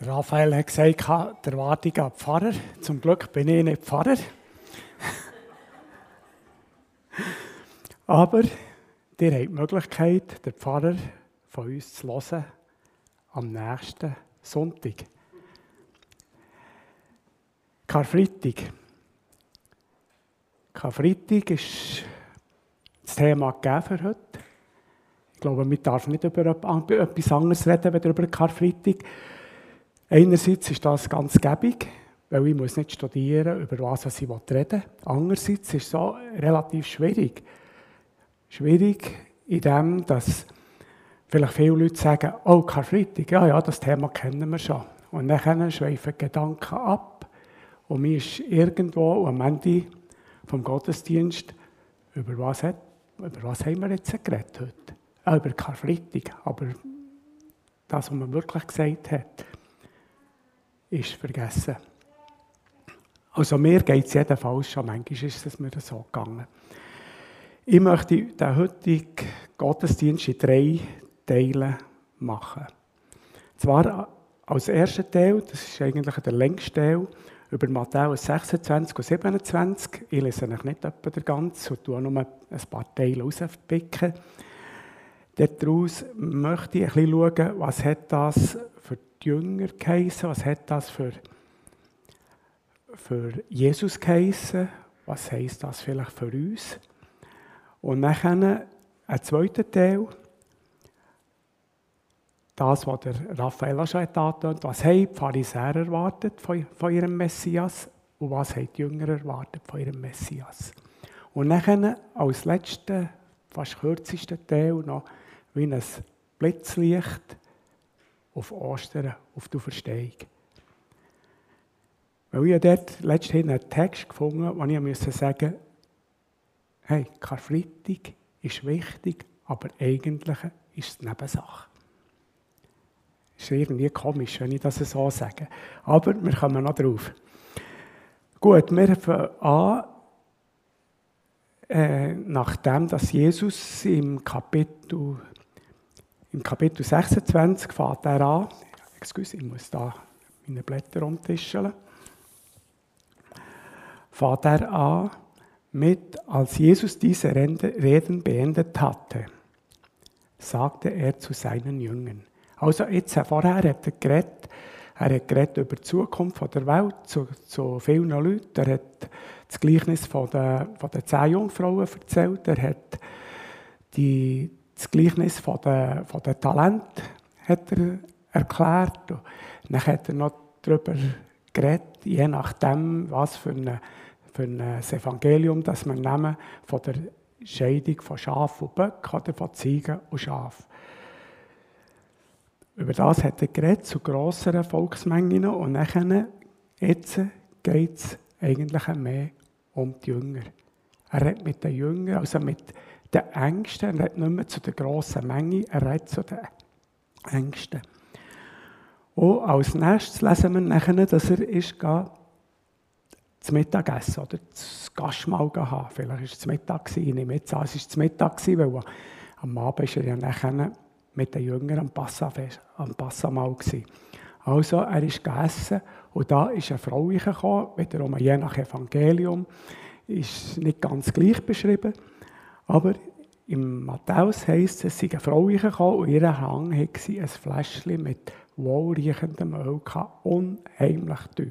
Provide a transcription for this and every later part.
Der Raphael hat gesagt, der Erwartung an Pfarrer. Zum Glück bin ich nicht Pfarrer. Aber ihr habt die Möglichkeit, den Pfarrer von uns zu hören am nächsten Sonntag. Karfreitag. Karfreitag ist das Thema für heute. Ich glaube, man darf nicht über etwas anderes reden, als über Karfreitag. Einerseits ist das ganz gäbig, weil ich muss nicht studieren, über was ich reden will. Andererseits ist es auch relativ schwierig. Schwierig in dem, dass vielleicht viele Leute sagen, oh, Karfreitag, ja, ja, das Thema kennen wir schon. Und dann schweifen Gedanken ab und mir ist irgendwo am Ende vom Gottesdienst, über was, hat, über was haben wir jetzt geredet heute? Ah, über Karfreitag, aber das, was man wirklich gesagt hat, ist vergessen. Also mir geht es jedenfalls schon, manchmal ist es mir so gegangen. Ich möchte den heutigen Gottesdienst in drei Teilen machen. Zwar als erster Teil, das ist eigentlich der längste Teil, über Matthäus 26 und 27. Ich lese euch nicht etwa den ganzen und nur ein paar Teile rauspicken. Daraus möchte ich ein bisschen schauen, was hat das für Jünger geheissen, was hat das für, für Jesus geheissen, was heisst das vielleicht für uns. Und dann ein zweiter Teil, das, was der Raphael schon angetönt, was haben die Pharisäer erwartet von, von ihrem Messias und was haben die Jünger erwartet von ihrem Messias. Und dann als letzten, fast kürzesten Teil noch wie ein Blitzlicht auf Ostern, auf die Verstehung. Weil ich dort letztens einen Text gefunden wo ich musste sagen hey, Karfreitag ist wichtig, aber eigentlich ist es Nebensache. Ist irgendwie komisch, wenn ich das so sage. Aber wir kommen noch drauf. Gut, wir fangen an, äh, nachdem dass Jesus im Kapitel im Kapitel 26 fährt er an, excuse, ich muss da meine Blätter umtischeln, fährt er an mit, als Jesus diese Reden beendet hatte, sagte er zu seinen Jüngern. Also jetzt, äh, vorher hat er geredet, er hat geredet über die Zukunft der Welt zu, zu vielen Leuten. Er hat das Gleichnis von den, von den zehn Jungfrauen erzählt. Er hat die, das Gleichnis von den, von den Talenten hat er erklärt. Und dann hat er noch darüber geredet, je nachdem, was für, eine, für ein Evangelium das wir nehmen, von der Scheidung von Schaf und Böck oder von Ziegen und Schaf. Über das hat er geredet, zu grosseren Volksmengen. Und dann, jetzt geht es eigentlich mehr um die Jünger. Er redet mit den Jüngern, also mit den Ängsten. Er redet nicht mehr zu der grossen Menge, er redet zu den Ängsten. Und als nächstes lesen wir nachher, dass er ist zum Mittagessen oder das Gastmahl haben. Vielleicht war es zum Mittag, ich nehme jetzt an, es war zum Mittag, weil am Abend ist er ja nachher mit den Jüngern am, Passafest, am Passamal gewesen. Also, er ist gegessen und da ist eine Frau gekommen, wiederum je nach Evangelium, ist nicht ganz gleich beschrieben, aber im Matthäus heisst es, es sei eine Frau gekommen und ihren Hang hatte sie ein Fläschchen mit wohlriechendem Öl gehabt, unheimlich teuer.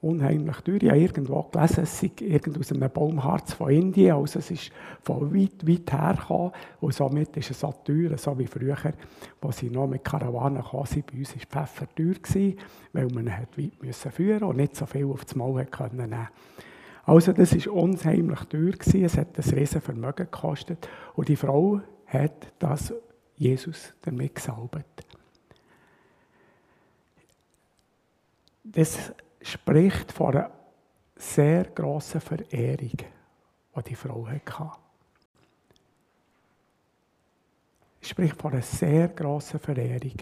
Unheimlich teuer. Ich habe irgendwo gelesen, es sei irgend aus einem Baumharz von Indien, also es ist von weit, weit her gekommen und somit ist es so teuer, so wie früher, als sie noch mit Karawanen kamen, bei uns war Pfeffer teuer, weil man weit führen und nicht so viel auf das Maul nehmen konnte. Also das war unheimlich teuer, gewesen. es hat ein riesen Vermögen gekostet und die Frau hat das Jesus damit gesalbt. Das spricht von einer sehr grossen Verehrung, die die Frau hatte. Es spricht von einer sehr grossen Verehrung.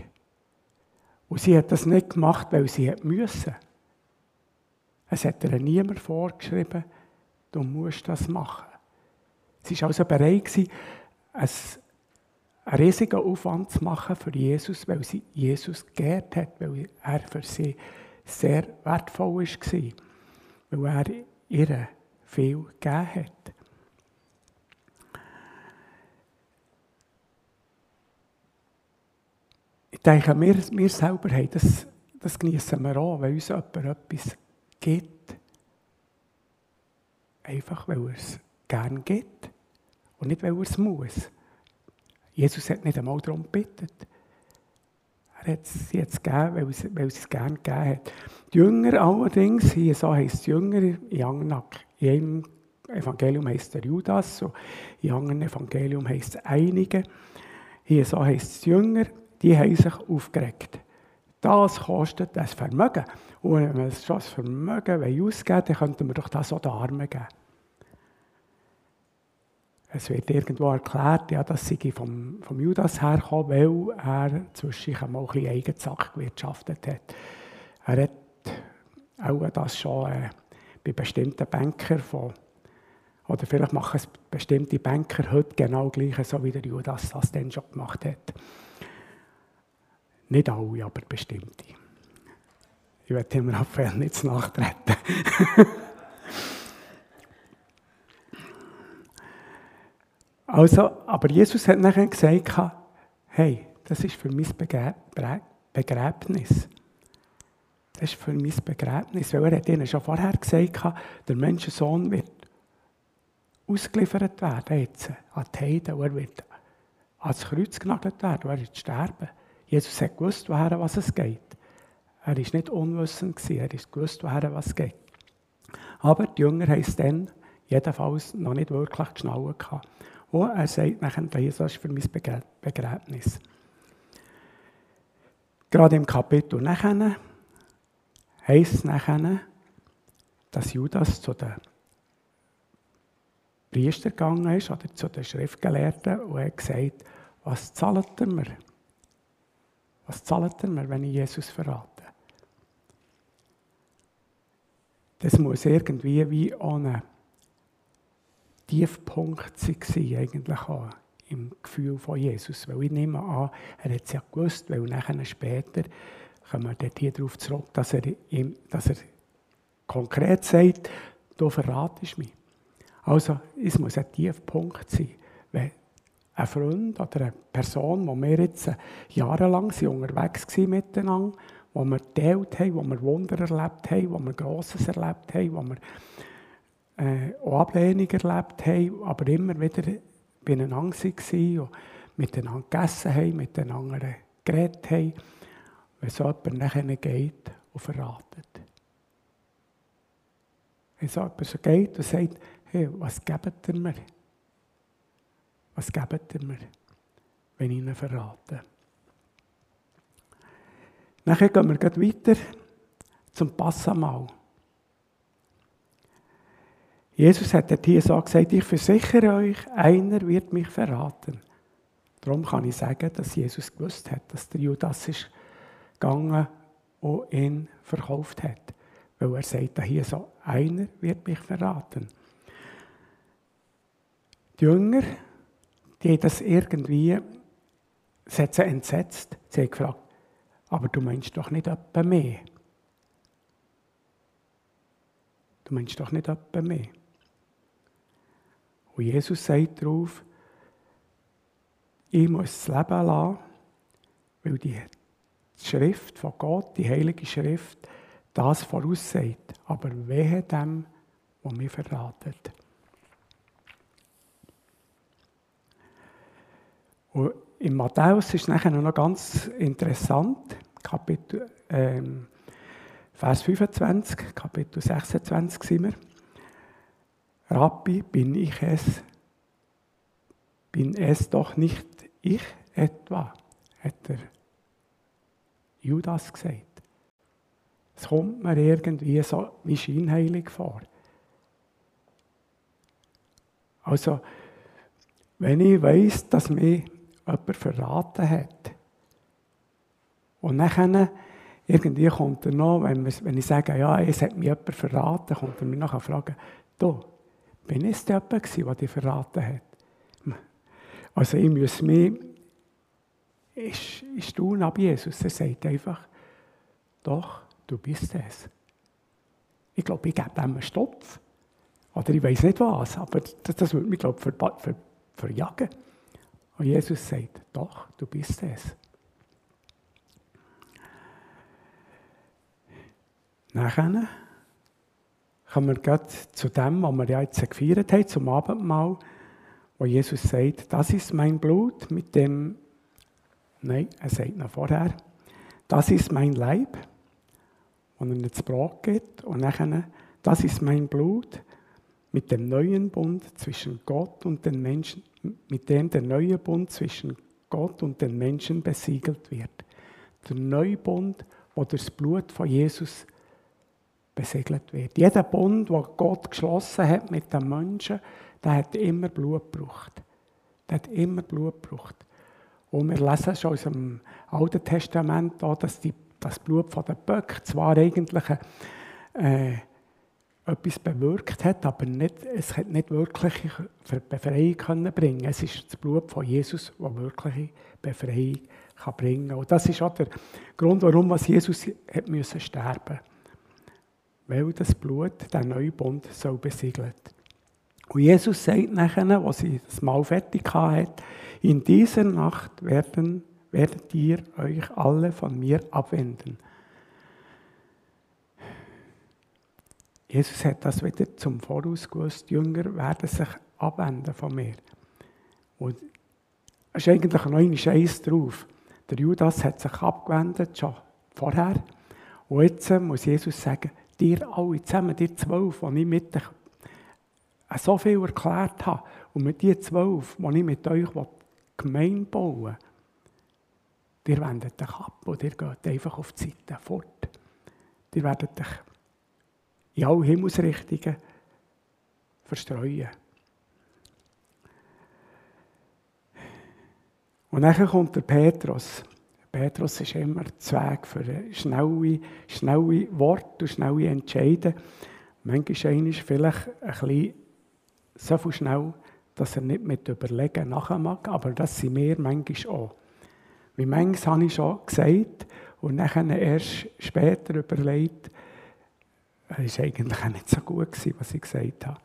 Und sie hat das nicht gemacht, weil sie müssen. Es hat ihr niemand vorgeschrieben, du musst das machen. Sie war also bereit, ein, einen riesigen Aufwand zu machen für Jesus, weil sie Jesus geehrt hat, weil er für sie sehr wertvoll war, weil er ihr viel gegeben hat. Ich denke, wir, wir selber haben das, das genießen wir auch, wenn uns jemand etwas gibt. Einfach, weil er es gerne gibt und nicht, weil er es muss. Jesus hat nicht einmal darum gebeten. Er hat es jetzt gegeben, weil, weil es gerne gegeben hat. Die Jünger allerdings, hier so heisst es Jünger, in einem Evangelium heisst der Judas, so in anderen Evangelium heisst es einige. Hier so heisst es Jünger, die haben sich aufgeregt. Das kostet ein Vermögen. Und wenn wir schon das Vermögen ausgeben dann könnten wir doch das auch den Armen geben. Es wird irgendwo erklärt, ja, dass sie vom, vom Judas herkommen, weil er zwischendurch einmal ein bisschen Eigensache gewirtschaftet hat. Er hat auch das schon äh, bei bestimmten Bankern von, oder vielleicht machen es bestimmte Banker heute genau gleich, so wie der Judas das dann schon gemacht hat. Nicht alle, aber bestimmte. Ich werde dem Raphael nicht nachtreten. also, aber Jesus hat nachher gesagt, hey, das ist für mein Begräbnis. Das ist für mein Begräbnis. Weil er hat ihnen schon vorher gesagt, der Menschensohn wird ausgeliefert werden jetzt an die Heiden und er wird ans Kreuz genagelt werden er wird sterben. Jesus hat gewusst, woher was es geht. Er war nicht unwissend, er gewusst, woher was geht. Aber die Jünger haben es dann jedenfalls noch nicht wirklich geschnallt. Und er sagt nachher, das ist für mein Begräbnis. Gerade im Kapitel nachher heisst es nachher, dass Judas zu den Priester gegangen ist oder zu den Schriftgelehrten und er hat gesagt, was zahlt ihr mir? Was zahlt ihr mir, wenn ich Jesus verrate? Das muss irgendwie wie ein Tiefpunkt sein, eigentlich auch im Gefühl von Jesus. Weil ich nehme an, er hat es ja gewusst, weil nachher später kommen wir hier darauf zurück, dass er, ihm, dass er konkret sagt, du verratest mich. Also, es muss ein Tiefpunkt sein. Wenn ein Freund oder eine Person, wo wir jetzt jahrelang unterwegs waren miteinander, wo wir geteilt haben, wo wir Wunder erlebt haben, wo wir Grosses erlebt haben, wo wir äh, auch Ablehnung erlebt haben, aber immer wieder beieinander waren und miteinander gegessen haben, miteinander geredet haben, wenn so jemand nachher geht und verratet. Wenn so jemand so geht und sagt, hey, was gebt ihr mir? Was gebt ihr mir, wenn ich ihn verrate? Nachher gehen wir weiter zum Passamal. Jesus hat hier so gesagt, ich versichere euch, einer wird mich verraten. Darum kann ich sagen, dass Jesus gewusst hat, dass der Judas ist gegangen und ihn verkauft hat. Weil er sagt hier so, einer wird mich verraten. Die Jünger die haben das irgendwie, hat sie entsetzt. Sie haben gefragt, aber du meinst doch nicht etwa mehr. Du meinst doch nicht etwa mehr. Und Jesus sagt darauf, ich muss das Leben lassen, weil die Schrift von Gott, die Heilige Schrift, das voraussagt. Aber wehe dem, der mich verratet. Und in Matthäus ist nachher noch ganz interessant, Kapitel, ähm, Vers 25, Kapitel 26 sind wir. Rabbi, bin ich es? Bin es doch nicht ich etwa? Hat der Judas gesagt. Es kommt mir irgendwie so wie scheinheilig vor. Also, wenn ich weiß, dass mir jemand verraten hat. Und dann irgendwie kommt er noch, wenn, wir, wenn ich sage, ja, es hat mich jemand verraten, kommt er mir nachher fragen, du, bin ich der jemand der dich verraten hat? Also ich muss mich ist du ab Jesus. Er sagt einfach, doch, du bist es. Ich glaube, ich gebe dem einen Stopf. Oder ich weiß nicht was, aber das, das würde mich, glaube ich, ver, ver, verjagen. Und Jesus sagt, doch, du bist es. Nachher kommen wir gerade zu dem, was wir ja jetzt gefeiert haben, zum Abendmahl, wo Jesus sagt, das ist mein Blut, mit dem, nein, er sagt noch vorher, das ist mein Leib, und er ins Brot geht, und nachher, das ist mein Blut, mit dem neuen Bund zwischen Gott und den Menschen, mit dem der neue Bund zwischen Gott und den Menschen besiegelt wird. Der neue Bund, wo das Blut von Jesus besegelt wird. Jeder Bund, den Gott geschlossen hat mit den Menschen, der hat immer Blut gebraucht. Der hat immer Blut gebraucht. Und wir lesen schon aus dem Alten Testament dass die, das Blut von den Böcken zwar eigentlich äh, etwas bewirkt hat, aber nicht, es hat nicht wirkliche Befreiung können bringen. Es ist das Blut von Jesus, das wirkliche Befreiung kann bringen. Und das ist auch der Grund, warum Jesus hat müssen sterben weil das Blut den neuen Bund besiegelt. Und Jesus sagt nachher, als sie das Mal fertig hat, in dieser Nacht werden, werdet ihr euch alle von mir abwenden. Jesus hat das wieder zum Voraus gewusst, die Jünger werden sich abwenden von mir. Und es ist eigentlich noch ein Scheiß drauf. Der Judas hat sich abgewendet, schon vorher. Und jetzt muss Jesus sagen, dir alle zusammen, dir zwölf, die ich mit euch so viel erklärt habe, und mit diesen zwölf, die ich mit euch gemein bauen ihr wendet euch ab und ihr geht einfach auf die Seite fort. Ihr werdet euch in alle Himmelsrichtungen verstreuen. Und dann kommt der Petrus. Petrus ist immer Zweig für schnelle, schnelle Worte und schnelle Entscheidungen. Manchmal ist vielleicht ein bisschen so schnell, dass er nicht mit Überlegen nachher mag, aber das sind wir manchmal auch. Wie manches habe ich schon gesagt und dann erst später überlegt, es war eigentlich auch nicht so gut, was ich gesagt habe.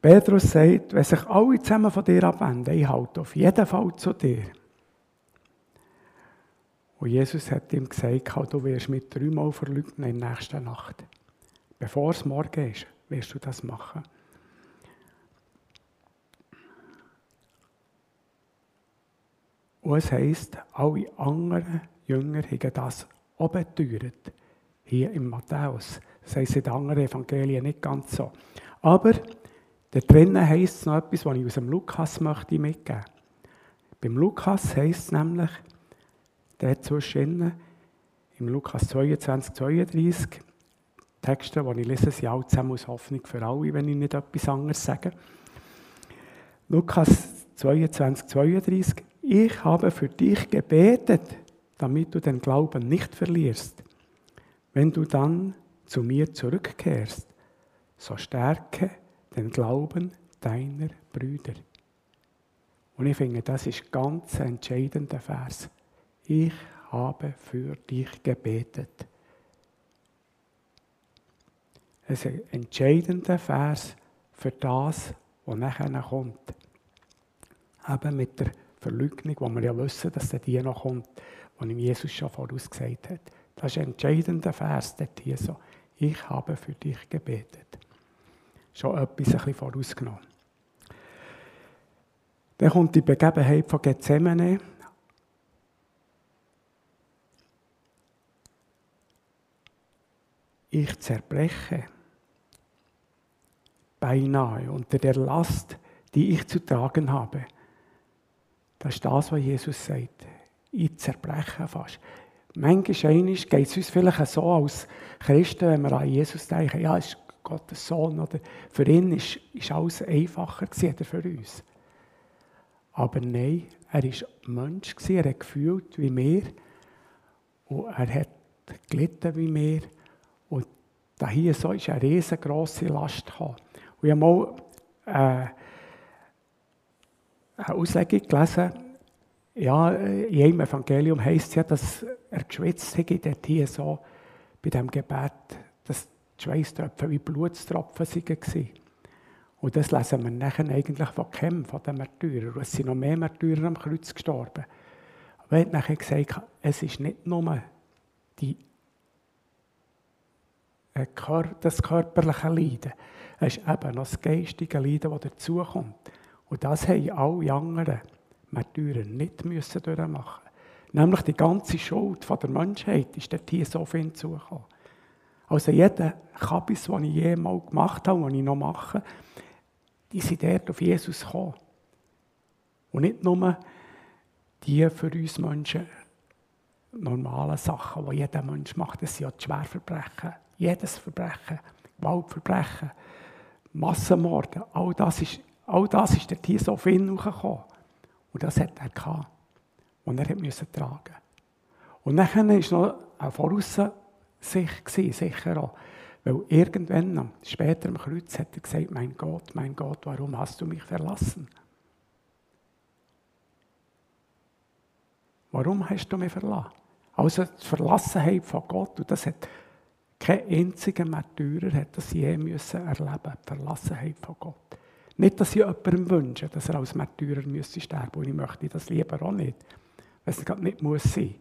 Petrus sagt, wenn sich alle zusammen von dir abwenden, ich halte auf jeden Fall zu dir. Und Jesus hat ihm gesagt, du wirst mich dreimal verleugnen in der nächsten Nacht. Bevor es morgen ist, wirst du das machen. Und es heisst, alle anderen Jünger haben das auch beteuert. Hier im Matthäus. Das heisst in anderen Evangelien nicht ganz so. Aber da drinnen heisst es noch etwas, was ich aus dem Lukas möchte mitgeben. Beim Lukas heisst es nämlich, der zwischen im Lukas 22, 32, Texte, die ich lese, sind alle zusammen aus Hoffnung für alle, wenn ich nicht etwas anderes sage. Lukas 22, 32, ich habe für dich gebetet, damit du den Glauben nicht verlierst. Wenn du dann zu mir zurückkehrst, so stärke den Glauben deiner Brüder. Und ich finde, das ist ganz entscheidender Vers ich habe für dich gebetet. Es ist ein entscheidender Vers für das, was nachher kommt. Eben mit der Verleugnung, wo wir ja wissen, dass der die noch kommt, die ihm Jesus schon vorausgesagt hat. Das ist ein entscheidender Vers dort hier so. Ich habe für dich gebetet. Schon etwas ein bisschen vorausgenommen. Dann kommt die Begebenheit von Gethsemane. ich zerbreche beinahe unter der Last, die ich zu tragen habe. Das ist das, was Jesus sagt. Ich zerbreche fast. Manchmal geht es uns vielleicht so als Christen, wenn wir an Jesus denken, ja, ist Gottes Sohn, oder für ihn ist, ist alles einfacher gewesen, für uns. Aber nein, er war Mensch, gewesen, er hat gefühlt wie wir und er hat gelitten wie wir da hier so ist eine riesengroße Last gekommen. Und ich habe mal äh, eine Auslegung gelesen, ja, in einem Evangelium heisst es ja, dass er geschwitzt hat, dort hier so bei diesem Gebet, dass die Schweißtropfen wie Blutstropfen waren. Und das lesen wir nachher eigentlich von Kem, von den Märtyrern. Es sind noch mehr Märtyrer am Kreuz gestorben. Aber er hat nachher gesagt, es ist nicht nur die, äh, das körperliche Leiden, es ist eben noch das geistige Leiden, das dazukommt. Und das haben alle anderen Märtyrer nicht müssen durchmachen Nämlich die ganze Schuld der Menschheit ist dort hier so viel zugekommen. Also jeder Kabis, den ich jemals gemacht habe, den ich noch mache, die sind dort auf Jesus gekommen. Und nicht nur die für uns Menschen normalen Sachen, die jeder Mensch macht, das sind ja die Schwerverbrechen. Jedes Verbrechen, Gewaltverbrechen, Massenmorde, all das ist, all das ist dort hier so viel hochgekommen. Und das hat er gehabt. Und er musste tragen. Und dann war noch eine Voraussicht, sicher auch. Weil irgendwann, später am Kreuz, hat er gesagt, mein Gott, mein Gott, warum hast du mich verlassen? Warum hast du mich verlassen? Also die Verlassenheit von Gott, und das hat kein einziger Märtyrer hat das je müssen erleben, die Verlassenheit von Gott. Nicht, dass ich jemandem wünsche, dass er als Märtyrer müsste sterben, und ich möchte das lieber auch nicht, weil es nicht muss sein.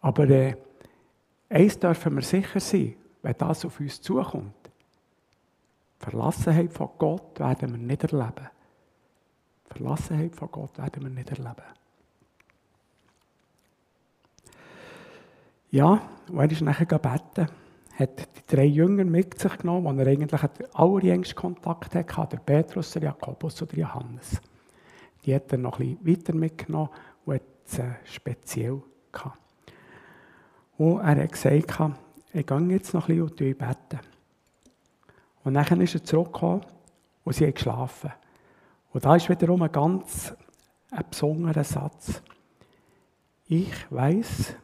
Aber äh, eins dürfen wir sicher sein, wenn das auf uns zukommt. Verlassenheit von Gott werden wir nicht erleben. Verlassenheit von Gott werden wir nicht erleben. Ja, und er ist nachher gebeten, hat die drei Jünger mit sich genommen, die er eigentlich den allerjüngsten Kontakt hatte, der Petrus, der Jakobus oder Johannes. Die hat er noch ein bisschen weiter mitgenommen und hat es speziell gehabt. Und er hat gesagt, ich gehe jetzt noch ein bisschen und beten. Und dann ist er zurückgekommen und sie haben geschlafen. Und da ist wiederum ein ganz ein besonderer Satz. Ich weiß,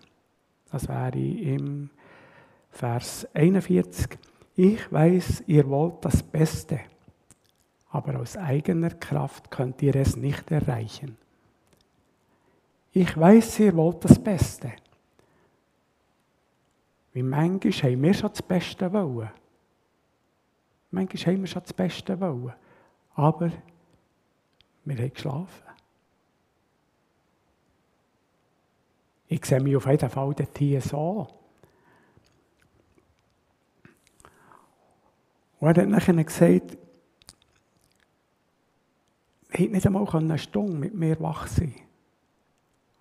das wäre im Vers 41, ich weiß, ihr wollt das Beste, aber aus eigener Kraft könnt ihr es nicht erreichen. Ich weiß, ihr wollt das Beste. Wie manchmal haben wir schon das Beste wollen. Manchmal haben wir schon das Beste wollen. Aber wir haben geschlafen. Ich sehe mich auf jeden Fall dort hier so. Und er hat nachher gesagt, ich hätte nicht einmal eine Stunde mit mir wach sein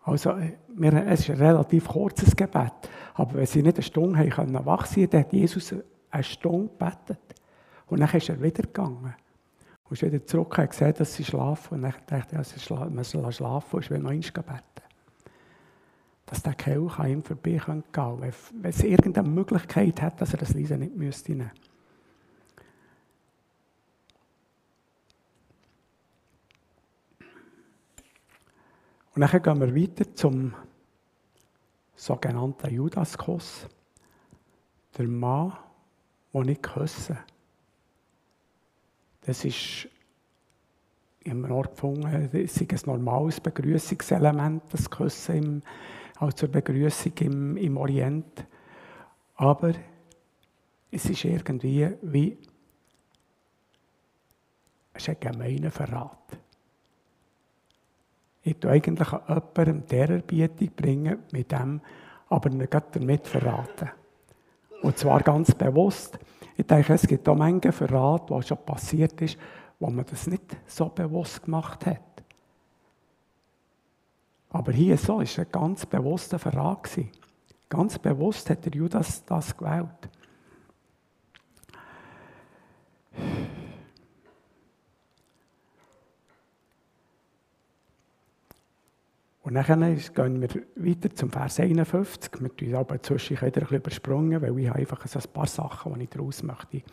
Also, äh, es ist ein relativ kurzes Gebet. Aber wenn sie nicht eine Stunde können wach sein dann hat Jesus eine Stunde gebetet. Und dann ist er wieder gegangen. Und ist wieder zurück und gesehen, dass sie schlafen. Und dann dachte ich, man soll schlafen und ist wieder noch einmal gebeten. Dass der Kelch an ihm vorbei gehen könnte. Wenn, es irgendeine Möglichkeit hat, dass er das Leisen nicht müsste nehmen Und dann gehen wir weiter zum sogenannten Judaskos, der Mann, der nicht küssen. Das ist im Ort gefunden, das ist ein normales Begrüßungselement, das Küssen im, auch zur Begrüßung im, im Orient. Aber es ist irgendwie wie es ein gemeiner Verrat. Ich tue eigentlich an jemandem der Erbietung bringen, mit dem aber nicht damit verraten. Und zwar ganz bewusst. Ich denke, es gibt auch Menge Verrat, was schon passiert ist, wo man das nicht so bewusst gemacht hat. Aber hier so es ein ganz bewusster Verrat. Ganz bewusst hat der Judas das gewählt. Und dann gehen wir weiter zum Vers 51. Wir tun aber zwischendurch wieder ein bisschen übersprungen, weil ich einfach so ein paar Sachen, die ich daraus möchte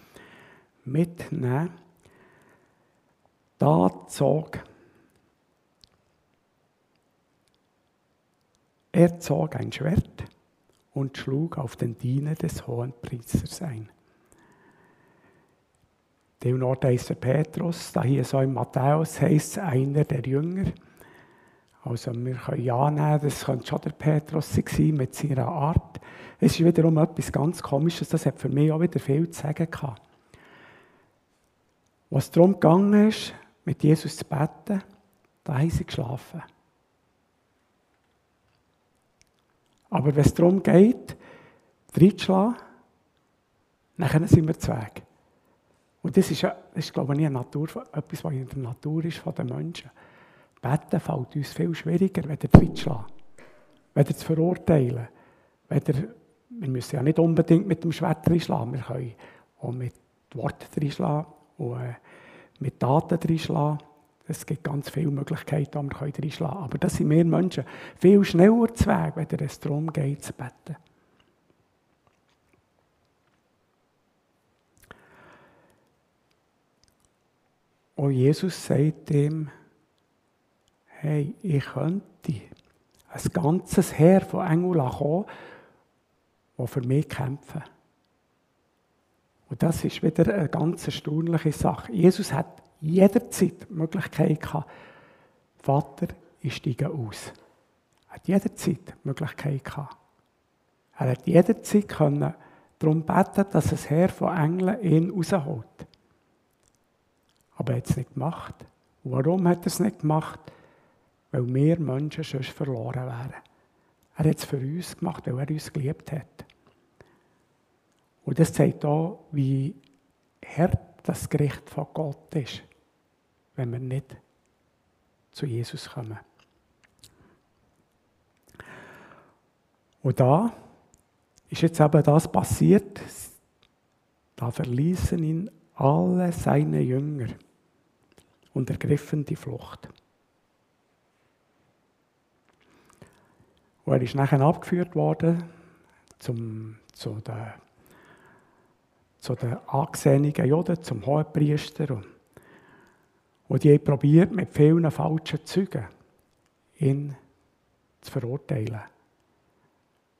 mitnehmen. Da zog er zog ein Schwert und schlug auf den Diener des hohen Priesters ein. Dem Ort heißt der Petrus, da hier so in Matthäus heißt einer der Jünger. Also wir können ja nehmen, das könnte schon der Petrus sein mit seiner Art. Es ist wiederum etwas ganz Komisches, das hat für mich auch wieder viel zu sagen gehabt. Was darum gegangen ist, mit Jesus zu beten, da haben sie geschlafen. Aber wenn es darum geht, reinzuschlagen, dann sind wir zu Weg. Und das ist, das ist glaube ich, eine Natur, etwas, was in der Natur ist von den Menschen. Beten fällt uns viel schwieriger, weder reinzuschlagen, weder zu verurteilen, weder, wir müssen ja nicht unbedingt mit dem Schwert reinschlagen, wir können auch mit Worten reinschlagen und äh, mit Taten reinschlagen. Es gibt ganz viele Möglichkeiten, die wir reinschlagen können. Aber das sind wir Menschen viel schneller zu Weg, wenn es darum geht, zu beten. Und Jesus sagt ihm, hey, ich könnte ein ganzes Heer von Engeln kommen, die für mich kämpfen. Und das ist wieder eine ganz erstaunliche Sache. Jesus hat jederzeit die Möglichkeit gehabt, Vater, ich steige aus. Er hat jederzeit die Möglichkeit gehabt. Er hat jederzeit können darum beten, dass ein Herr von Engeln ihn rausholt. Aber er hat es nicht gemacht. Warum hat er es nicht gemacht? Weil wir Menschen sonst verloren wären. Er hat es für uns gemacht, weil er uns geliebt hat. Und das zeigt auch, wie hart das Gericht von Gott ist, wenn wir nicht zu Jesus kommen. Und da ist jetzt eben das passiert. Da verließen ihn alle seine Jünger und ergriffen die Flucht. Und er ist nachher abgeführt worden zum, zu den, zu den angesehenen Juden, zum Hohepriester. Und, und die haben probiert, mit vielen falschen Zeugen ihn zu verurteilen.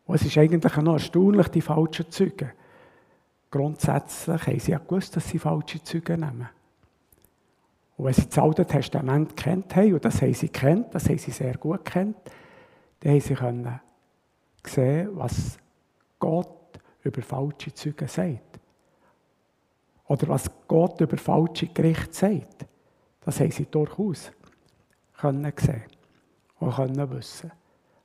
Und es ist eigentlich noch erstaunlich, die falschen Zeugen. Grundsätzlich haben sie ja gewusst, dass sie falsche Zeugen nehmen. Und wenn sie das Alte Testament kennt haben, und das haben sie kennt, das haben sie sehr gut kennt, dann haben sie sehen, was Gott über falsche Zeugen sagt. Oder was Gott über falsche Gerichte sagt. Das haben sie durchaus können sehen und können wissen.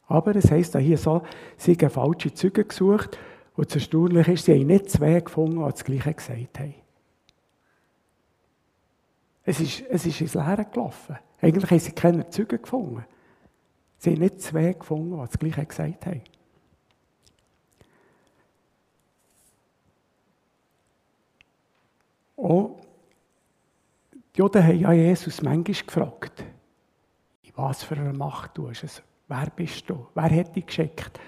Aber es heisst hier so, sie haben falsche Zeugen gesucht und das Erstaunliche ist, sie haben nicht zwei gefunden, die das Gleiche gesagt haben. Es ist, es ist ins Leere gelaufen. Eigentlich haben sie keine Zeugen gefunden. Sie haben nicht zwei gefunden, die das Gleiche gesagt haben. Und die Juden haben ja Jesus manchmal gefragt, in was für eine Macht du hast. Wer bist du? Wer hat dich geschickt?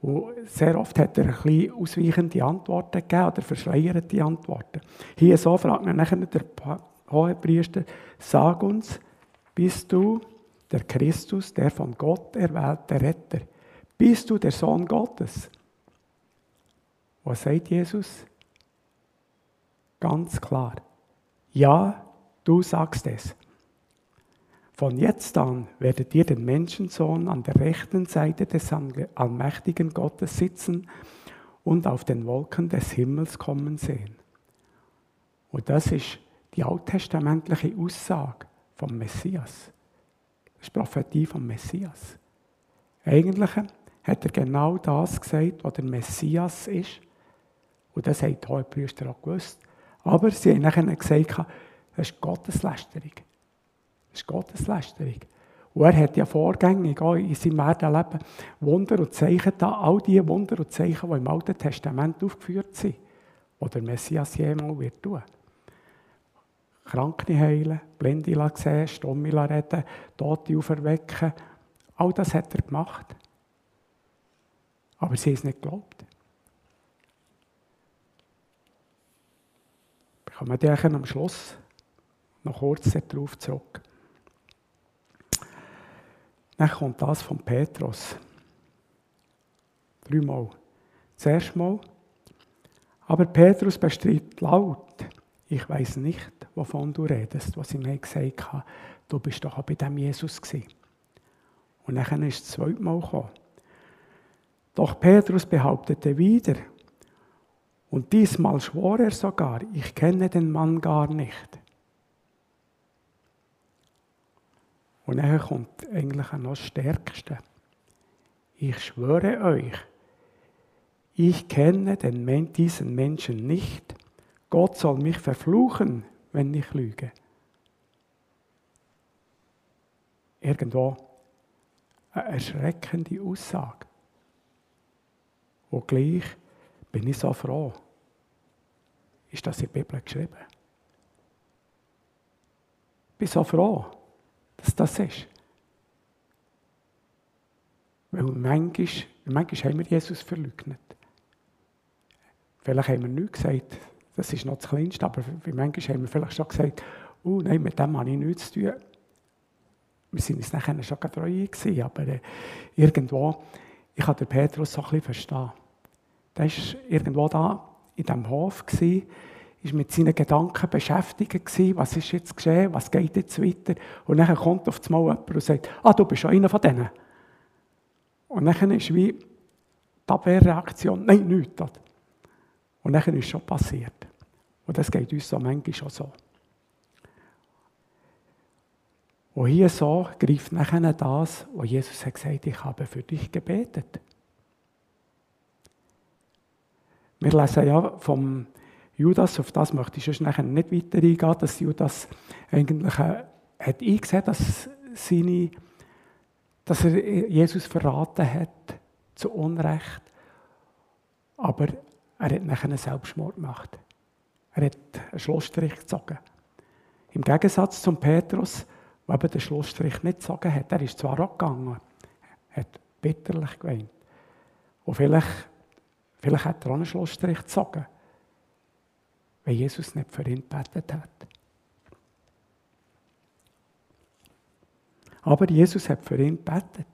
Und sehr oft hat er ein bisschen ausweichende Antworten gegeben oder verschleierte Antworten. Hier so fragt man nachher der Hohepriester, sag uns, bist du der Christus, der von Gott erwählte Retter? Bist du der Sohn Gottes? Was sagt Jesus? Ganz klar. Ja, du sagst es. Von jetzt an werdet ihr den Menschensohn an der rechten Seite des allmächtigen Gottes sitzen und auf den Wolken des Himmels kommen sehen. Und das ist die alttestamentliche Aussage vom Messias. Das ist Prophetie vom Messias. Eigentlich hat er genau das gesagt, was der Messias ist. Und das hat die Hohepriester auch gewusst. Aber sie haben nachher gesagt, das ist Gotteslästerung. Das ist Gotteslästerung. Und er hat ja vorgängig auch in seinem Erdenleben Wunder und Zeichen da, all die Wunder und Zeichen, die im Alten Testament aufgeführt sind, die der Messias jemals wird tun. Kranke heilen, Blinde sehen, Stumme reden, Tote auferwecken. All das hat er gemacht. Aber sie haben es nicht geglaubt. Ich komme dann am Schluss noch kurz darauf zurück. Dann kommt das von Petrus. Dreimal. Zuerst mal. Aber Petrus bestreitet laut. Ich weiß nicht, wovon du redest, was ich mir gesagt habe. Du bist doch auch bei dem Jesus gewesen. Und dann ist es zweimal gekommen. Doch Petrus behauptete wieder, und diesmal schwor er sogar, ich kenne den Mann gar nicht. Und dann kommt eigentlich noch das Stärkste. Ich schwöre euch, ich kenne den, diesen Menschen nicht. Gott soll mich verfluchen, wenn ich lüge. Irgendwo eine erschreckende Aussage. Und gleich bin ich so froh, ist das in der Bibel geschrieben. Ich bin so froh, dass das ist. Weil manchmal, manchmal haben wir Jesus verleugnet. Vielleicht haben wir nichts gesagt, das ist noch das Kleinste, aber manchmal haben wir vielleicht schon gesagt, oh nein, mit dem habe ich nichts zu tun. Wir sind uns nachher schon treu gewesen, aber äh, irgendwo, ich habe den Petrus so ein bisschen verstehen. Der war irgendwo da in diesem Hof, ist mit seinen Gedanken beschäftigt gewesen, was ist jetzt geschehen, was geht jetzt weiter. Und dann kommt auf einmal jemand und sagt, ah, du bist schon einer von denen. Und dann ist wie die Abwehrreaktion, nein, nichts. Und dann ist es schon passiert. Und das geht uns so manchmal schon so. Und hier so greift nachher das, was Jesus hat gesagt, ich habe für dich gebetet. Wir lesen ja vom Judas, auf das möchte ich nachher nicht weiter eingehen, dass Judas eigentlich äh, hat eingesehen, dass, dass er Jesus verraten hat, zu Unrecht. Aber er hat nachher einen Selbstmord gemacht. Er hat einen Schlussstrich gezogen. Im Gegensatz zum Petrus, der eben den Schlussstrich nicht gezogen hat. Er ist zwar auch gegangen, hat bitterlich geweint. Und vielleicht, vielleicht hat er auch einen Schlussstrich gezogen wenn Jesus nicht für ihn gebetet hat. Aber Jesus hat für ihn gebetet.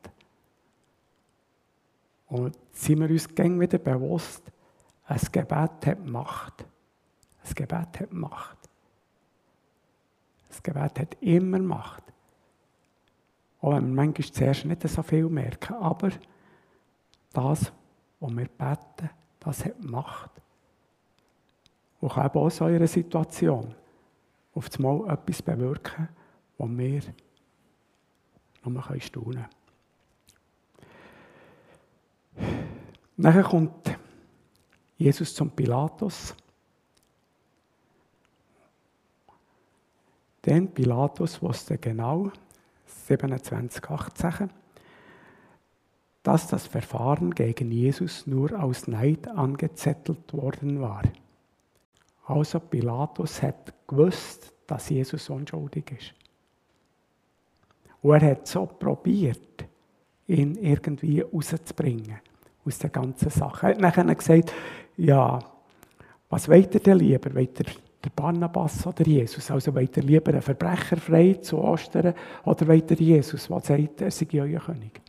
Und sind wir uns gäng wieder bewusst, ein Gebet hat Macht. Ein Gebet hat Macht. Das Gebet hat immer Macht. Auch wenn wir manchmal zuerst nicht so viel merken. Aber das, was wir beten, das hat Macht. Und kann eben auch so in einer Situation auf einmal etwas bewirken, wo wir nur staunen können. Nachher kommt Jesus zum Pilatus. Denn Pilatus wusste genau, 27,18, dass das Verfahren gegen Jesus nur aus Neid angezettelt worden war. Also Pilatus hat gewusst, dass Jesus unschuldig ist. Und er hat so probiert, ihn irgendwie rauszubringen aus der ganzen Sache. Er hat nachher gesagt, ja, was wollt ihr denn lieber? Wollt ihr der Barnabas oder Jesus? Also wollt ihr lieber einen Verbrecher frei zu Ostern oder wollt ihr Jesus, der sagt, er sei euer König?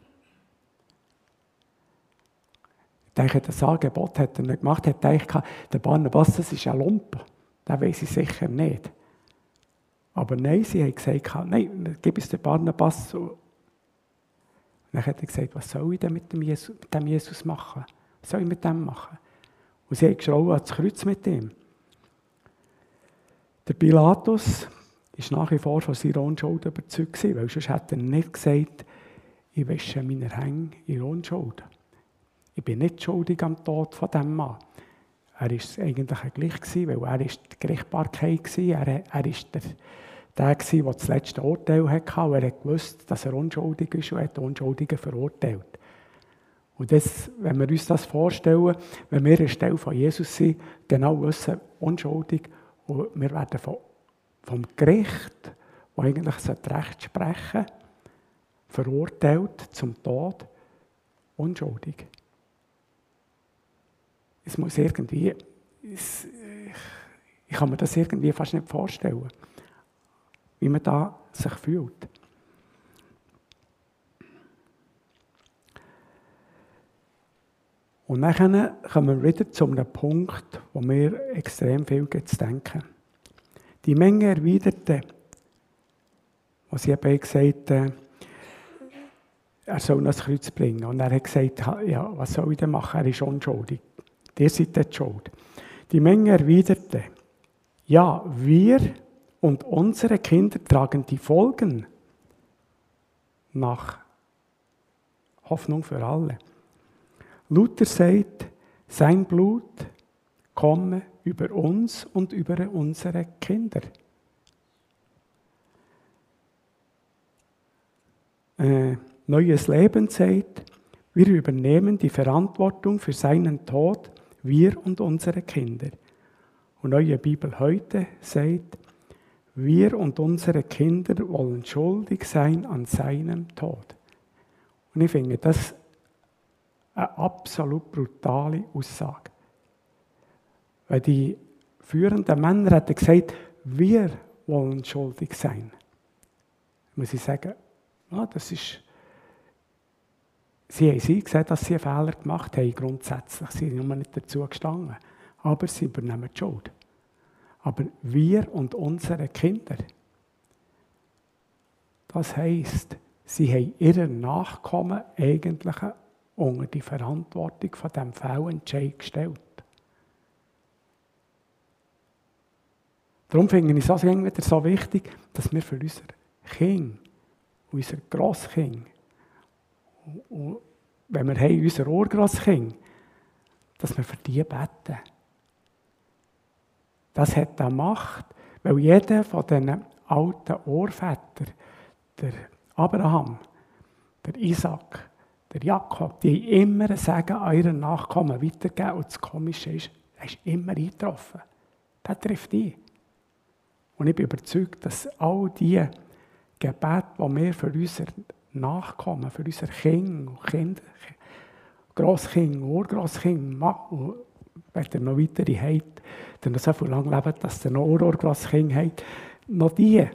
Ich denke, das Angebot hat er nicht gemacht. Er hat gedacht, der Barnabas, das ist ein Lump. Das weiß ich sicher nicht. Aber nein, sie haben gesagt, nein, gib es den Barnabas. Und dann hat er gesagt, was soll ich denn mit dem, Jesus, mit dem Jesus machen? Was soll ich mit dem machen? Und sie haben geschrien ans Kreuz mit ihm. Der Pilatus ist nach wie vor von seiner Unschuld überzeugt weil sonst hat er nicht gesagt, ich wäsche meine Hänge in Unschuld. Ich bin nicht schuldig am Tod von diesem Mann. Er war eigentlich Gleich, weil er ist die Gerichtbarkeit war. Er, er der, der, der das letzte Urteil hatte. Und er hat gewusst, dass er unschuldig ist und hat Unschuldigen verurteilt. Und das, wenn wir uns das vorstellen, wenn wir Stelle von Jesus sind, genau wissen, unschuldig, und wir werden vom, vom Gericht, das eigentlich Recht sprechen verurteilt zum Tod, unschuldig es muss irgendwie, es, ich kann mir das irgendwie fast nicht vorstellen, wie man da sich fühlt. Und dann kommen wir wieder zu einem Punkt, wo mir extrem viel zu denken. Die Menge erwiderte, was ich eben gesagt habe, er soll das Kreuz bringen. Und er hat gesagt, ja, was soll ich denn machen? Er ist unschuldig. Ihr seid nicht schuld. Die Menge erwiderte, ja, wir und unsere Kinder tragen die Folgen nach Hoffnung für alle. Luther sagt, sein Blut komme über uns und über unsere Kinder. Äh, Neues Leben sagt, wir übernehmen die Verantwortung für seinen Tod, wir und unsere Kinder. Und Neue Bibel heute sagt, wir und unsere Kinder wollen schuldig sein an seinem Tod. Und ich finde das eine absolut brutale Aussage. Weil die führenden Männer hätten gesagt, wir wollen schuldig sein. Muss ich sagen, ja, das ist. Sie haben gesagt, dass sie einen Fehler gemacht haben, grundsätzlich. Sie sind nur nicht dazu gestanden. Aber sie übernehmen die Schuld. Aber wir und unsere Kinder, das heisst, sie haben ihre Nachkommen eigentlich unter die Verantwortung von diesem Fehlentscheid gestellt. Darum finde ich es wieder so wichtig, dass wir für unsere Kinder, unsere Grosskinder, und wenn wir haben, unser Urgrosskind, dass wir für die beten. Das hat er Macht, weil jeder von diesen alten Ohrvätern, der Abraham, der Isaac, der Jakob, die immer Sagen ihren Nachkommen weitergeben. Und das Komische ist, er ist immer eingetroffen. Der trifft ein. Und ich bin überzeugt, dass all die Gebete, die wir für unsere Nachkommen, für unsere Kinder und Kinder, Grosskinder, Urgrosskinder, wenn ihr noch weitere habt, dann so viel lang leben, dass ihr noch Urgrosskinder habt, noch die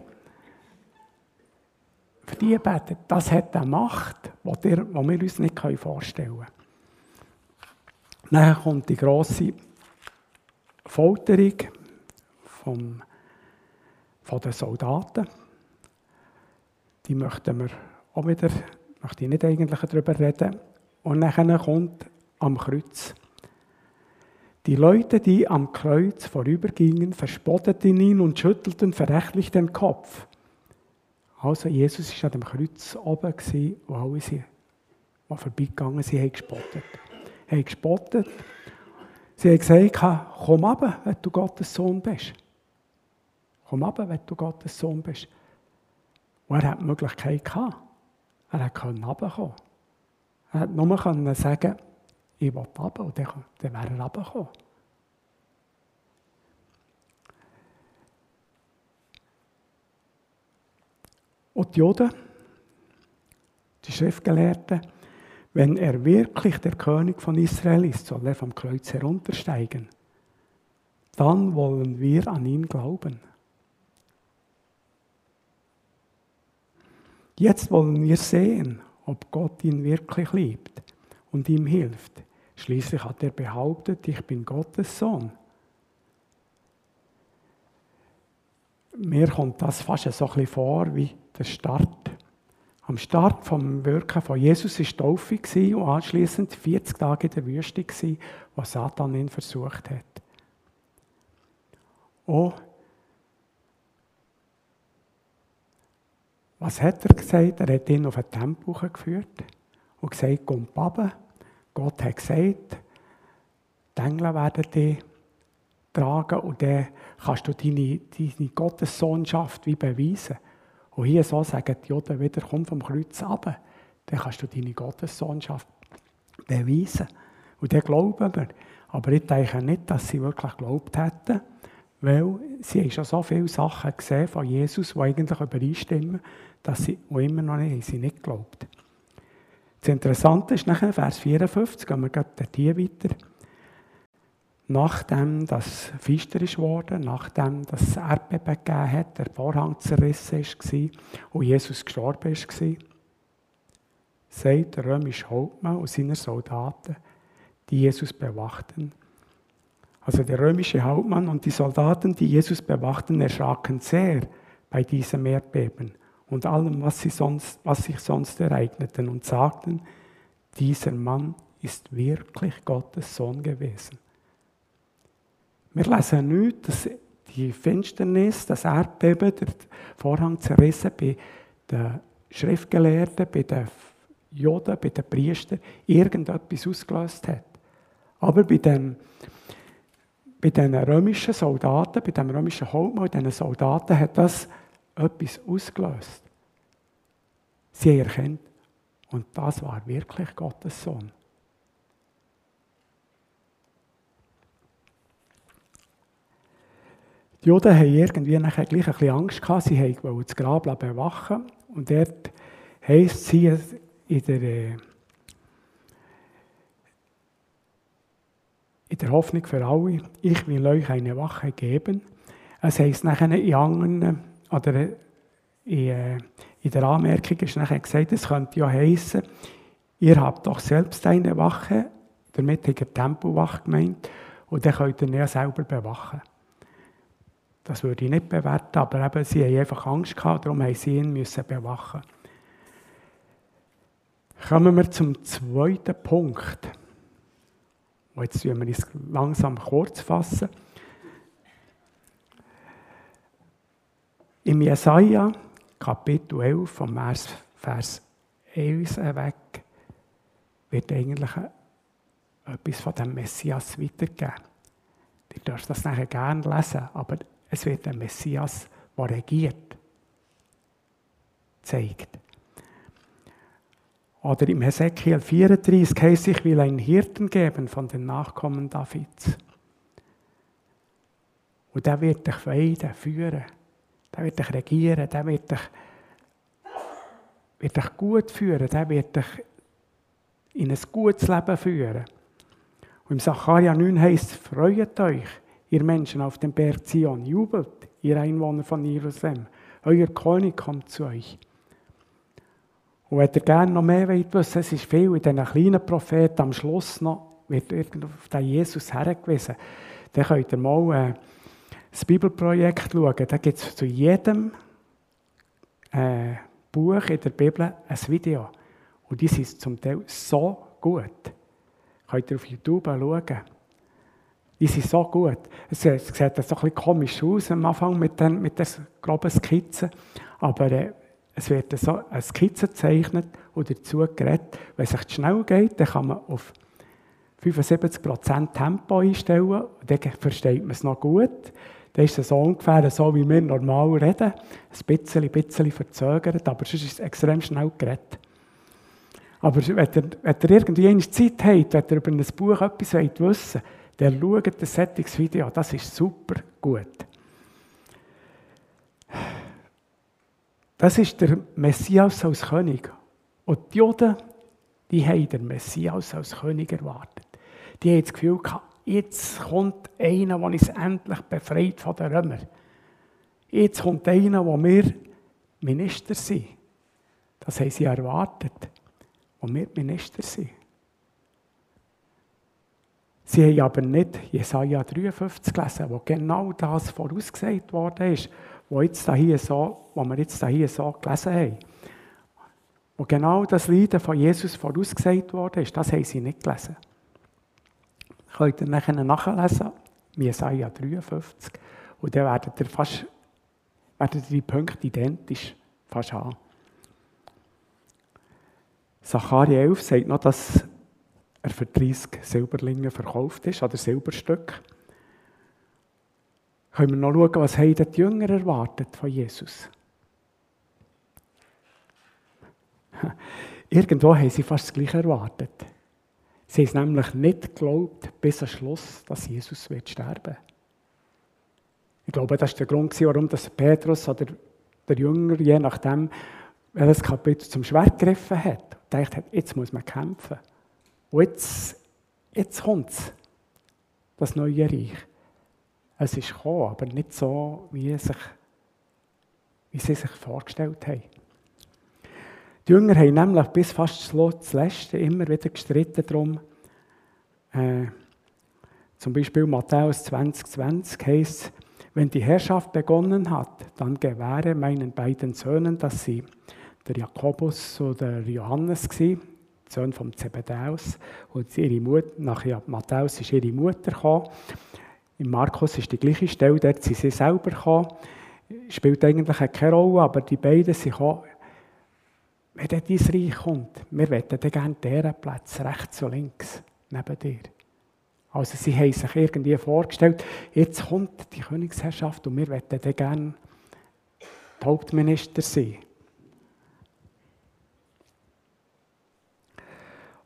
für die beten, das hat eine Macht, die wir uns nicht vorstellen können. Dann kommt die grosse Folterung vom, von den Soldaten. Die möchten wir auch wieder, möchte ich nicht eigentlich darüber reden. Und dann kommt am Kreuz. Die Leute, die am Kreuz vorübergingen, verspotteten ihn und schüttelten verächtlich den Kopf. Also Jesus war an dem Kreuz oben, wo alle sind, die vorbeigegangen sind, haben gespottet. Haben gespottet. Sie haben gesagt, komm ab, wenn du Gottes Sohn bist. Komm ab, wenn du Gottes Sohn bist. Und er hat die Möglichkeit gehabt. Er konnte runterkommen. Er hat nur sagen, ich will runter, und dann wäre er runtergekommen. Und die Juden, die Schriftgelehrten, wenn er wirklich der König von Israel ist, soll er vom Kreuz heruntersteigen. Dann wollen wir an ihn glauben. Jetzt wollen wir sehen, ob Gott ihn wirklich liebt und ihm hilft. Schließlich hat er behauptet, ich bin Gottes Sohn. Mir kommt das fast so ein bisschen vor wie der Start. Am Start vom Wirken von Jesus war Taufe und anschließend 40 Tage in der Wüste, wo Satan ihn versucht hat. Oh, was hat er gesagt? Er hat ihn auf den Tempel geführt und gesagt, komm runter. Gott hat gesagt, die Engel werden dich tragen und dann kannst du deine, deine Gottessohnschaft wie beweisen. Und hier so sagen die Juden wieder, komm vom Kreuz ab, dann kannst du deine Gottessohnschaft beweisen. Und dann glauben wir. Aber ich denke nicht, dass sie wirklich geglaubt hätten, weil sie haben schon so viele Sachen gesehen von Jesus, die eigentlich übereinstimmen, dass sie auch immer noch nicht, sie nicht geglaubt. Das Interessante ist nachher Vers 54, gehen wir gerade hier weiter nachdem das Fister ist worden, nachdem das Erdbeben gegeben hat, der Vorhang zerrissen war und Jesus gestorben war, sagt der römische Hauptmann und seine Soldaten, die Jesus bewachten. Also der römische Hauptmann und die Soldaten, die Jesus bewachten, erschraken sehr bei diesem Erdbeben und allem, was, sie sonst, was sich sonst ereignete, und sagten, dieser Mann ist wirklich Gottes Sohn gewesen. Wir lesen nicht, dass die Finsternis, das Erdbeben, der Vorhang zerrissen bei den Schriftgelehrten, bei den Juden, bei den Priestern irgendetwas ausgelöst hat. Aber bei den, bei den römischen Soldaten, bei dem römischen Hauptmann, diesen Soldaten hat das etwas ausgelöst. Sie haben erkannt, und das war wirklich Gottes Sohn. Die Juden haben irgendwie nachher gleich ein bisschen Angst gehabt. Sie wollten das Grab bewachen. Und dort heisst sie in der, äh, in der Hoffnung für alle, ich will euch eine Wache geben. Es heisst nachher in anderen, oder in, äh, in der Anmerkung ist nachher gesagt, es könnte ja heißen, ihr habt doch selbst eine Wache, damit hat er Tempelwache gemeint, und dann könnt ihr ja selber bewachen. Das würde ich nicht bewerten, aber eben, sie haben einfach Angst gehabt, darum haben sie ihn bewachen. Kommen wir zum zweiten Punkt. Und jetzt müssen wir es langsam kurz fassen. Im Jesaja, Kapitel 11, vom Vers, Vers 11 weg, wird eigentlich etwas von dem Messias weitergegeben. Ihr dürft das nachher gerne lesen, aber es wird ein Messias, der regiert, zeigt. Oder im Hesekiel 34 heißt ich will einen Hirten geben von den Nachkommen Davids. Und der wird dich weiden, führen. Der wird dich regieren, der wird dich, wird dich gut führen, der wird dich in ein gutes Leben führen. Und im Sacharja 9 heißt es, freut euch, ihr Menschen auf dem Berg Zion, jubelt, ihr Einwohner von Jerusalem. Euer König kommt zu euch. Und wenn ihr gerne noch mehr wollt wissen, es ist viel in diesen kleinen Propheten, am Schluss noch wird irgendwo auf den Jesus hergewiesen. Dann könnt ihr mal äh, das Bibelprojekt schauen. Da gibt es zu jedem äh, Buch in der Bibel ein Video. Und die sind zum Teil so gut. Könnt ihr auf YouTube schauen. Die sind so gut. Es sieht so ein bisschen komisch aus am Anfang mit den, mit den groben Skizzen, aber äh, es wird so eine Skizze gezeichnet und dazu geredet. Wenn es sich schnell geht, dann kann man auf 75% Tempo einstellen und dann versteht man es noch gut. Dann ist es so ungefähr so, wie wir normal reden. Ein bisschen, ein bisschen verzögert, aber sonst ist es extrem schnell geredet. Aber wenn ihr, wenn ihr irgendwie Zeit habt, wenn ihr über ein Buch etwas wissen wollt, dann schaut das Settings-Video Das ist super gut. Das ist der Messias als König. Und die Juden, die haben den Messias als König erwartet. Die haben das Gefühl gehabt, jetzt kommt einer, der uns endlich befreit von den Römern. Jetzt kommt einer, wo wir Minister sind. Das haben sie erwartet, wo wir Minister sind. Sie haben aber nicht Jesaja 53 gelesen, wo genau das vorausgesagt worden ist, wo, jetzt hier so, wo wir jetzt hier so gelesen haben. Wo genau das Leiden von Jesus vorausgesagt worden ist, das haben sie nicht gelesen. Könnt ihr nachher nachlesen, Jesaja 53, und dann werdet ihr fast, werdet ihr die Punkte identisch fast haben. Zacharia 11 sagt noch, dass er für 30 Silberlinge verkauft ist, oder Silberstück. Können wir noch schauen, was die Jünger erwartet von Jesus? Irgendwo haben sie fast das Gleiche erwartet. Sie haben es nämlich nicht geglaubt, bis zum Schluss, dass Jesus wird sterben Ich glaube, das war der Grund, warum das Petrus oder der Jünger, je nachdem, welches Kapitel zum Schwert gegriffen hat, dachte, jetzt muss man kämpfen. Und jetzt, jetzt kommt es, das neue Reich. Es ist gekommen, aber nicht so, wie, sich, wie sie sich vorgestellt haben. Die Jünger haben nämlich bis fast das Letzte immer wieder gestritten darum. Äh, zum Beispiel Matthäus 20, 20 heisst Wenn die Herrschaft begonnen hat, dann gewähre meinen beiden Söhnen, dass sie, der Jakobus oder Johannes gsi, Sohn vom Zebedäus, und ihre Mutter, nach Matthäus ist ihre Mutter gekommen. Im Markus ist die gleiche Stelle, dort sind sie selber gekommen. Spielt eigentlich keine Rolle, aber die beiden sind gekommen. Wenn dein Reich kommt, wir wollen dann gerne deren Platz, rechts und links, neben dir. Also sie haben sich irgendwie vorgestellt, jetzt kommt die Königsherrschaft und wir wollen dann gerne Hauptminister sein.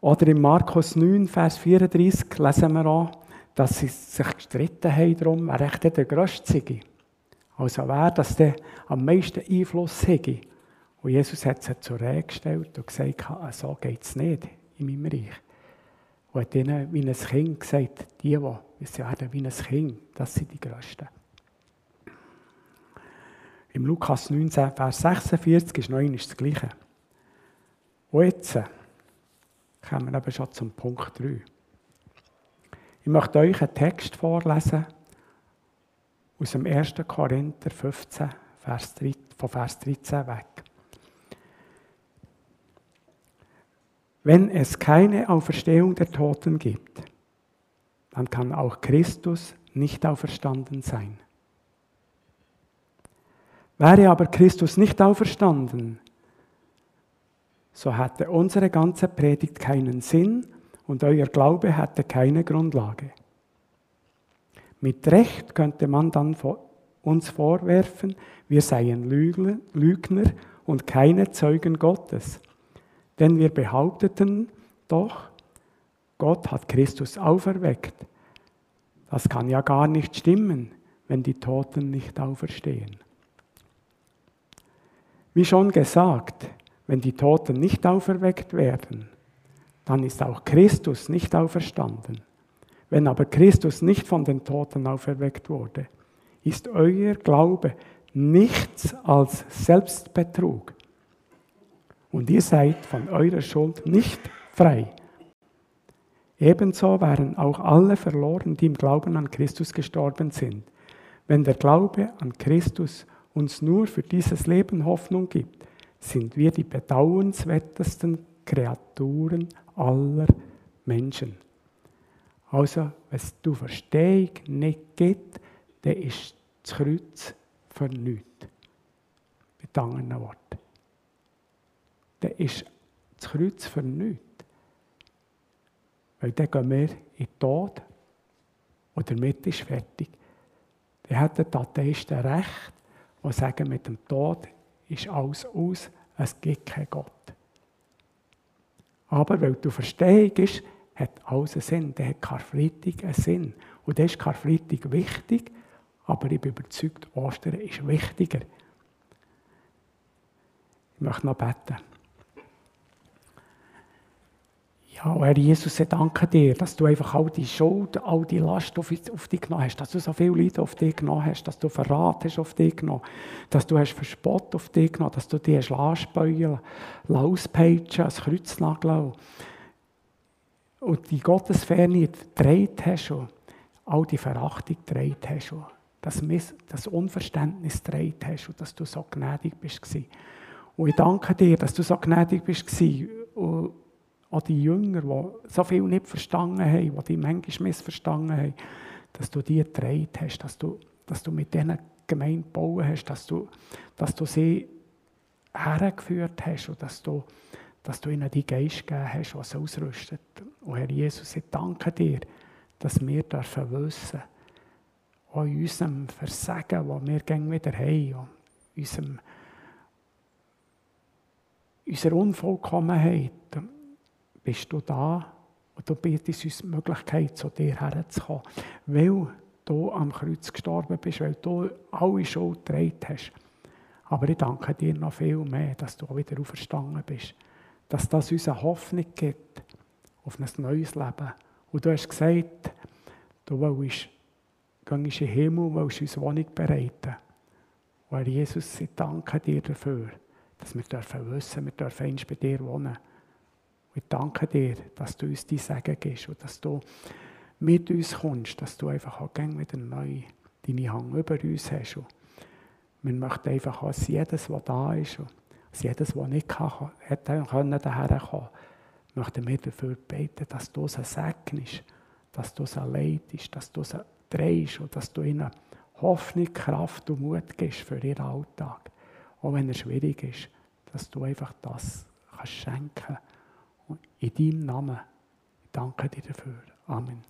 Oder in Markus 9, Vers 34 lesen wir auch, dass sie sich gestritten haben darum, wer echt der Größte sei. Also wer das der am meisten Einfluss hätte. Und Jesus hat sie zur Rede gestellt und gesagt, so geht es nicht in meinem Reich. Und hat ihnen wie ein Kind gesagt, die, die sie werden wie ein Kind, das sind die Größten. Im Lukas 19, Vers 46 ist noch einmal das Gleiche. Und jetzt kommen wir eben schon zum Punkt 3. Ich möchte euch einen Text vorlesen aus dem 1. Korinther 15, Vers 3, von Vers 13 weg. Wenn es keine Auferstehung der Toten gibt, dann kann auch Christus nicht auferstanden sein. Wäre aber Christus nicht auferstanden, so hätte unsere ganze Predigt keinen Sinn und euer Glaube hätte keine Grundlage. Mit Recht könnte man dann uns vorwerfen, wir seien Lügner und keine Zeugen Gottes. Denn wir behaupteten doch, Gott hat Christus auferweckt. Das kann ja gar nicht stimmen, wenn die Toten nicht auferstehen. Wie schon gesagt, wenn die Toten nicht auferweckt werden, dann ist auch Christus nicht auferstanden. Wenn aber Christus nicht von den Toten auferweckt wurde, ist euer Glaube nichts als Selbstbetrug und ihr seid von eurer Schuld nicht frei. Ebenso wären auch alle verloren, die im Glauben an Christus gestorben sind. Wenn der Glaube an Christus uns nur für dieses Leben Hoffnung gibt, sind wir die bedauernswertesten Kreaturen aller Menschen. Also, es die Verstehung nicht gibt, dann ist das Kreuz für nichts. Mit anderen Worten dann ist das Kreuz für nichts. Weil dann gehen wir in den Tod und damit ist fertig. Dann hat der Atheisten recht, die sagen, mit dem Tod ist alles aus, es gibt keinen Gott. Aber weil du Verstehung ist, hat alles einen Sinn. Dann hat Karfreitag einen Sinn. Und dann ist Karfreitag wichtig, aber ich bin überzeugt, Ostern ist wichtiger. Ich möchte noch beten. Ja, Herr Jesus, ich danke dir, dass du einfach all die Schuld, all die Last auf, auf dich genommen hast, dass du so viel Leid auf dich genommen hast, dass du Verrat hast auf dich genommen, dass du hast Verspott auf dich genommen, dass du dich hast anspäuen, auspeitschen, ans Kreuz nageln und die Gottesferne gedreht hast und all die Verachtung gedreht hast und das, Miss das Unverständnis gedreht hast und dass du so gnädig bist. Und ich danke dir, dass du so gnädig bist und auch die Jünger, die so viel nicht verstanden haben, die die manchmal missverstanden haben, dass du die gedreht hast, dass du, dass du mit denen Gemeinde bauen hast, dass du, dass du sie hergeführt hast und dass du, dass du ihnen die Geist gegeben hast, was ausrüstet. Und Herr Jesus, ich danke dir, dass wir dürfen wissen, auch in unserem Versagen, das wir wieder haben, und unserer Unvollkommenheit, bist du da und du bietest uns die Möglichkeit, zu dir herzukommen, weil du am Kreuz gestorben bist, weil du alle Schuld getragen hast. Aber ich danke dir noch viel mehr, dass du auch wieder auferstanden bist. Dass das uns eine Hoffnung gibt auf ein neues Leben. Und du hast gesagt, du willst, gehst in den Himmel willst uns Wohnung bereiten. Und Herr Jesus, ich danke dir dafür, dass wir dürfen wissen, wir dürfen bei dir wohnen. Und ich danke dir, dass du uns die Segen gibst und dass du mit uns kommst, dass du einfach auch wieder neu deine Hand über uns hast. Und wir möchten einfach, dass jedes, was da ist, und dass jedes, was nicht kann, hätte können möchten wir dafür beten, dass du sie segnest, dass du sie leitest, dass du sie drehst und dass du ihnen Hoffnung, Kraft und Mut gibst für ihren Alltag. Auch wenn er schwierig ist, dass du einfach das kannst schenken. Und in deinem Namen ich danke dir dafür. Amen.